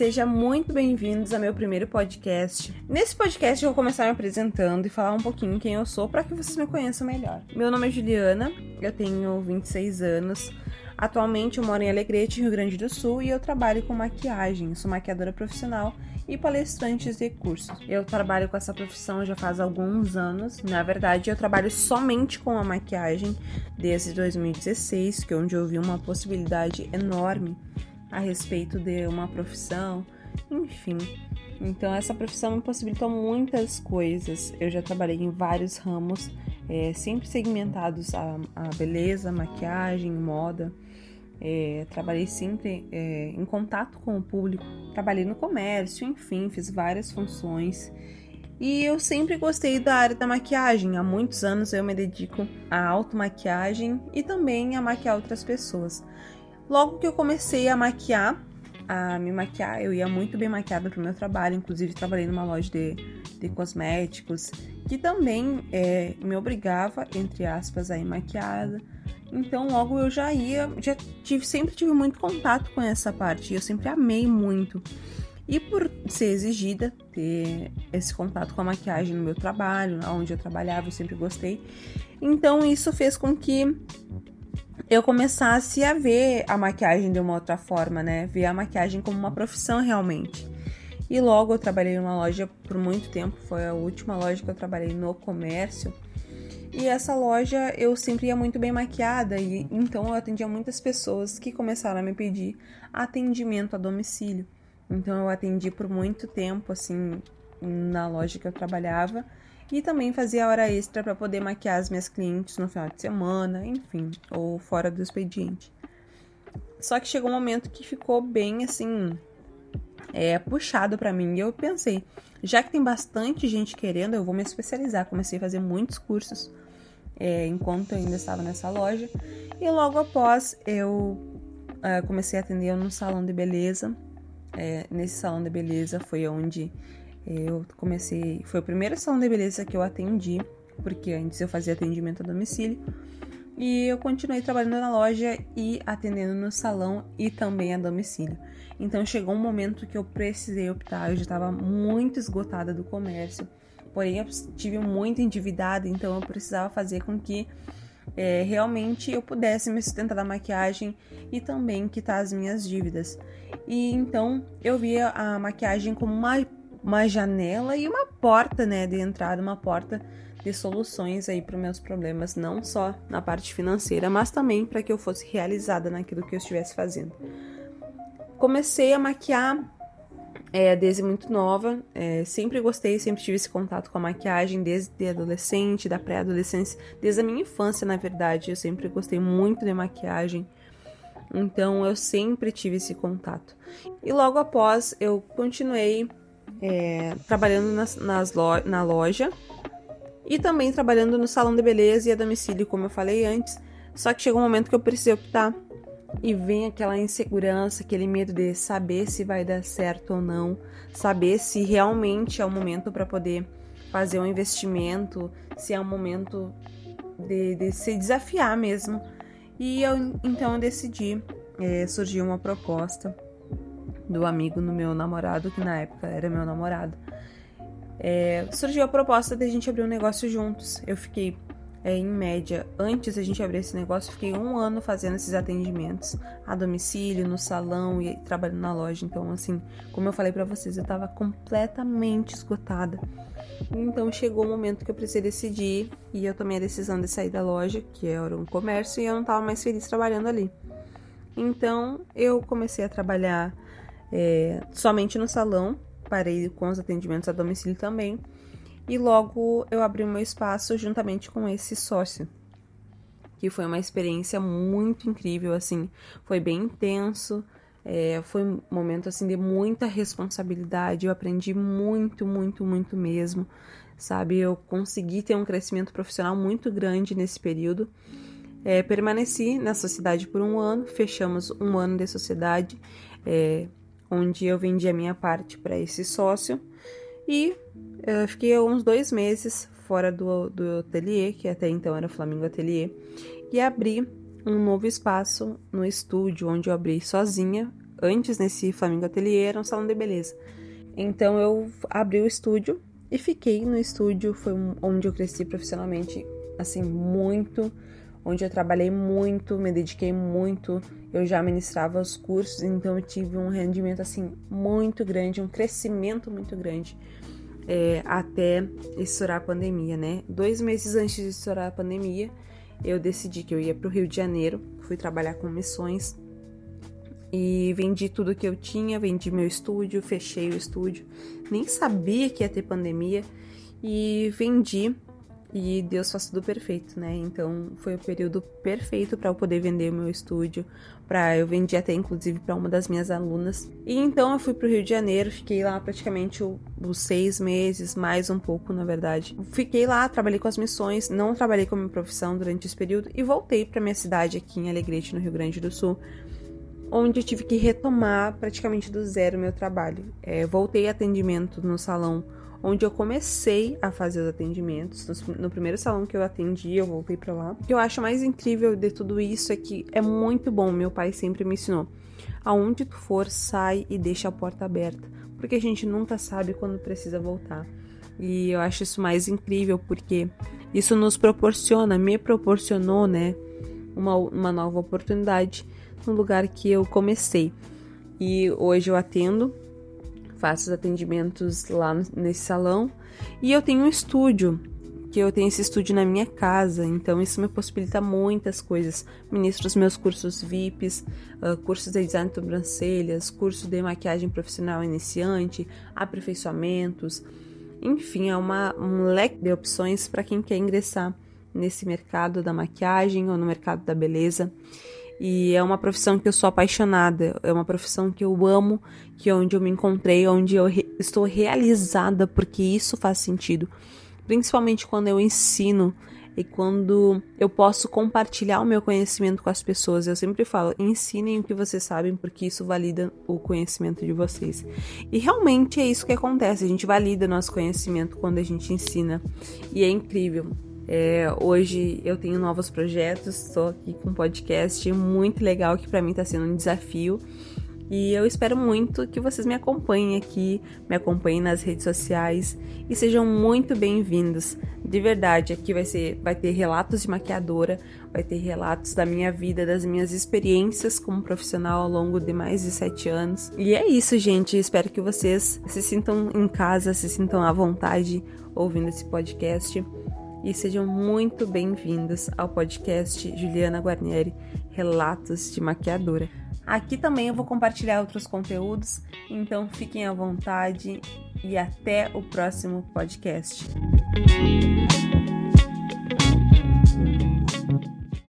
Seja muito bem-vindos ao meu primeiro podcast. Nesse podcast eu vou começar me apresentando e falar um pouquinho quem eu sou para que vocês me conheçam melhor. Meu nome é Juliana, eu tenho 26 anos. Atualmente eu moro em Alegrete, Rio Grande do Sul, e eu trabalho com maquiagem. Sou maquiadora profissional e palestrante de cursos. Eu trabalho com essa profissão já faz alguns anos. Na verdade, eu trabalho somente com a maquiagem desde 2016, que é onde eu vi uma possibilidade enorme a respeito de uma profissão, enfim. Então, essa profissão me possibilitou muitas coisas. Eu já trabalhei em vários ramos, é, sempre segmentados a, beleza, maquiagem, moda. É, trabalhei sempre é, em contato com o público, trabalhei no comércio, enfim, fiz várias funções. E eu sempre gostei da área da maquiagem. Há muitos anos eu me dedico à automaquiagem e também a maquiar outras pessoas. Logo que eu comecei a maquiar, a me maquiar, eu ia muito bem maquiada para o meu trabalho, inclusive trabalhei numa loja de, de cosméticos, que também é, me obrigava, entre aspas, a ir maquiada. Então logo eu já ia, já tive, sempre tive muito contato com essa parte, eu sempre amei muito. E por ser exigida, ter esse contato com a maquiagem no meu trabalho, onde eu trabalhava, eu sempre gostei. Então isso fez com que eu começasse a ver a maquiagem de uma outra forma, né? Ver a maquiagem como uma profissão realmente. E logo eu trabalhei numa loja por muito tempo, foi a última loja que eu trabalhei no comércio. E essa loja eu sempre ia muito bem maquiada e então eu atendia muitas pessoas que começaram a me pedir atendimento a domicílio. Então eu atendi por muito tempo assim na loja que eu trabalhava e também fazia hora extra para poder maquiar as minhas clientes no final de semana, enfim, ou fora do expediente. Só que chegou um momento que ficou bem assim, é, puxado para mim. E eu pensei, já que tem bastante gente querendo, eu vou me especializar. Comecei a fazer muitos cursos é, enquanto eu ainda estava nessa loja. E logo após eu uh, comecei a atender num salão de beleza. É, nesse salão de beleza foi onde eu comecei, foi o primeiro salão de beleza que eu atendi, porque antes eu fazia atendimento a domicílio. E eu continuei trabalhando na loja e atendendo no salão e também a domicílio. Então chegou um momento que eu precisei optar, eu já estava muito esgotada do comércio, porém eu tive muito endividada, então eu precisava fazer com que é, realmente eu pudesse me sustentar da maquiagem e também quitar as minhas dívidas. E então eu via a maquiagem como uma uma janela e uma porta, né, de entrada, uma porta de soluções aí para os meus problemas, não só na parte financeira, mas também para que eu fosse realizada naquilo que eu estivesse fazendo. Comecei a maquiar é, desde muito nova, é, sempre gostei, sempre tive esse contato com a maquiagem desde adolescente, da pré-adolescência, desde a minha infância, na verdade, eu sempre gostei muito de maquiagem. Então eu sempre tive esse contato. E logo após eu continuei é, trabalhando nas, nas lo na loja e também trabalhando no salão de beleza e a domicílio, como eu falei antes. Só que chegou um momento que eu precisei optar e vem aquela insegurança, aquele medo de saber se vai dar certo ou não, saber se realmente é o momento para poder fazer um investimento, se é um momento de, de se desafiar mesmo. E eu então eu decidi, é, surgiu uma proposta do amigo no meu namorado, que na época era meu namorado, é, surgiu a proposta de a gente abrir um negócio juntos. Eu fiquei, é, em média, antes da gente abrir esse negócio, fiquei um ano fazendo esses atendimentos a domicílio, no salão e trabalhando na loja. Então, assim, como eu falei para vocês, eu tava completamente esgotada. Então chegou o momento que eu precisei decidir e eu tomei a decisão de sair da loja, que era um comércio, e eu não estava mais feliz trabalhando ali. Então eu comecei a trabalhar é, somente no salão, parei com os atendimentos a domicílio também, e logo eu abri o meu espaço juntamente com esse sócio, que foi uma experiência muito incrível, assim, foi bem intenso, é, foi um momento assim de muita responsabilidade, eu aprendi muito, muito, muito mesmo, sabe? Eu consegui ter um crescimento profissional muito grande nesse período. É, permaneci na sociedade por um ano, fechamos um ano de sociedade. É, onde eu vendi a minha parte para esse sócio. E eu fiquei uns dois meses fora do, do ateliê, que até então era o Flamingo Ateliê, e abri um novo espaço no estúdio, onde eu abri sozinha, antes nesse Flamingo Ateliê era um salão de beleza. Então eu abri o estúdio e fiquei no estúdio, foi onde eu cresci profissionalmente, assim, muito, onde eu trabalhei muito, me dediquei muito. Eu já ministrava os cursos, então eu tive um rendimento assim muito grande, um crescimento muito grande é, até estourar a pandemia, né? Dois meses antes de estourar a pandemia, eu decidi que eu ia para o Rio de Janeiro, fui trabalhar com missões e vendi tudo que eu tinha, vendi meu estúdio, fechei o estúdio, nem sabia que ia ter pandemia e vendi e Deus faz tudo perfeito, né? Então foi o período perfeito para eu poder vender o meu estúdio, para eu vendi até inclusive para uma das minhas alunas. E então eu fui para o Rio de Janeiro, fiquei lá praticamente os seis meses, mais um pouco na verdade. Fiquei lá, trabalhei com as missões, não trabalhei com a minha profissão durante esse período e voltei para minha cidade aqui em Alegrete, no Rio Grande do Sul onde eu tive que retomar praticamente do zero meu trabalho. É, voltei atendimento no salão onde eu comecei a fazer os atendimentos. No, primeiro salão que eu atendi, eu voltei para lá. O que eu acho mais incrível de tudo isso é que é muito bom. Meu pai sempre me ensinou: aonde tu for, sai e deixa a porta aberta, porque a gente nunca sabe quando precisa voltar. E eu acho isso mais incrível porque isso nos proporciona, me proporcionou, né, uma, uma nova oportunidade no lugar que eu comecei. E hoje eu atendo faço os atendimentos lá nesse salão. E eu tenho um estúdio, que eu tenho esse estúdio na minha casa, então isso me possibilita muitas coisas. Ministro os meus cursos VIPs, uh, cursos de design de sobrancelhas, curso de maquiagem profissional iniciante, aperfeiçoamentos. Enfim, é uma, um leque de opções para quem quer ingressar nesse mercado da maquiagem ou no mercado da beleza. E é uma profissão que eu sou apaixonada, é uma profissão que eu amo, que é onde eu me encontrei, onde eu re estou realizada, porque isso faz sentido. Principalmente quando eu ensino e quando eu posso compartilhar o meu conhecimento com as pessoas. Eu sempre falo, ensinem o que vocês sabem, porque isso valida o conhecimento de vocês. E realmente é isso que acontece, a gente valida nosso conhecimento quando a gente ensina. E é incrível. É, hoje eu tenho novos projetos, estou aqui com um podcast muito legal que para mim está sendo um desafio. E eu espero muito que vocês me acompanhem aqui, me acompanhem nas redes sociais e sejam muito bem-vindos. De verdade, aqui vai ser, vai ter relatos de maquiadora, vai ter relatos da minha vida, das minhas experiências como profissional ao longo de mais de sete anos. E é isso, gente. Espero que vocês se sintam em casa, se sintam à vontade ouvindo esse podcast e sejam muito bem-vindos ao podcast Juliana Guarnieri Relatos de Maquiadora. Aqui também eu vou compartilhar outros conteúdos, então fiquem à vontade e até o próximo podcast.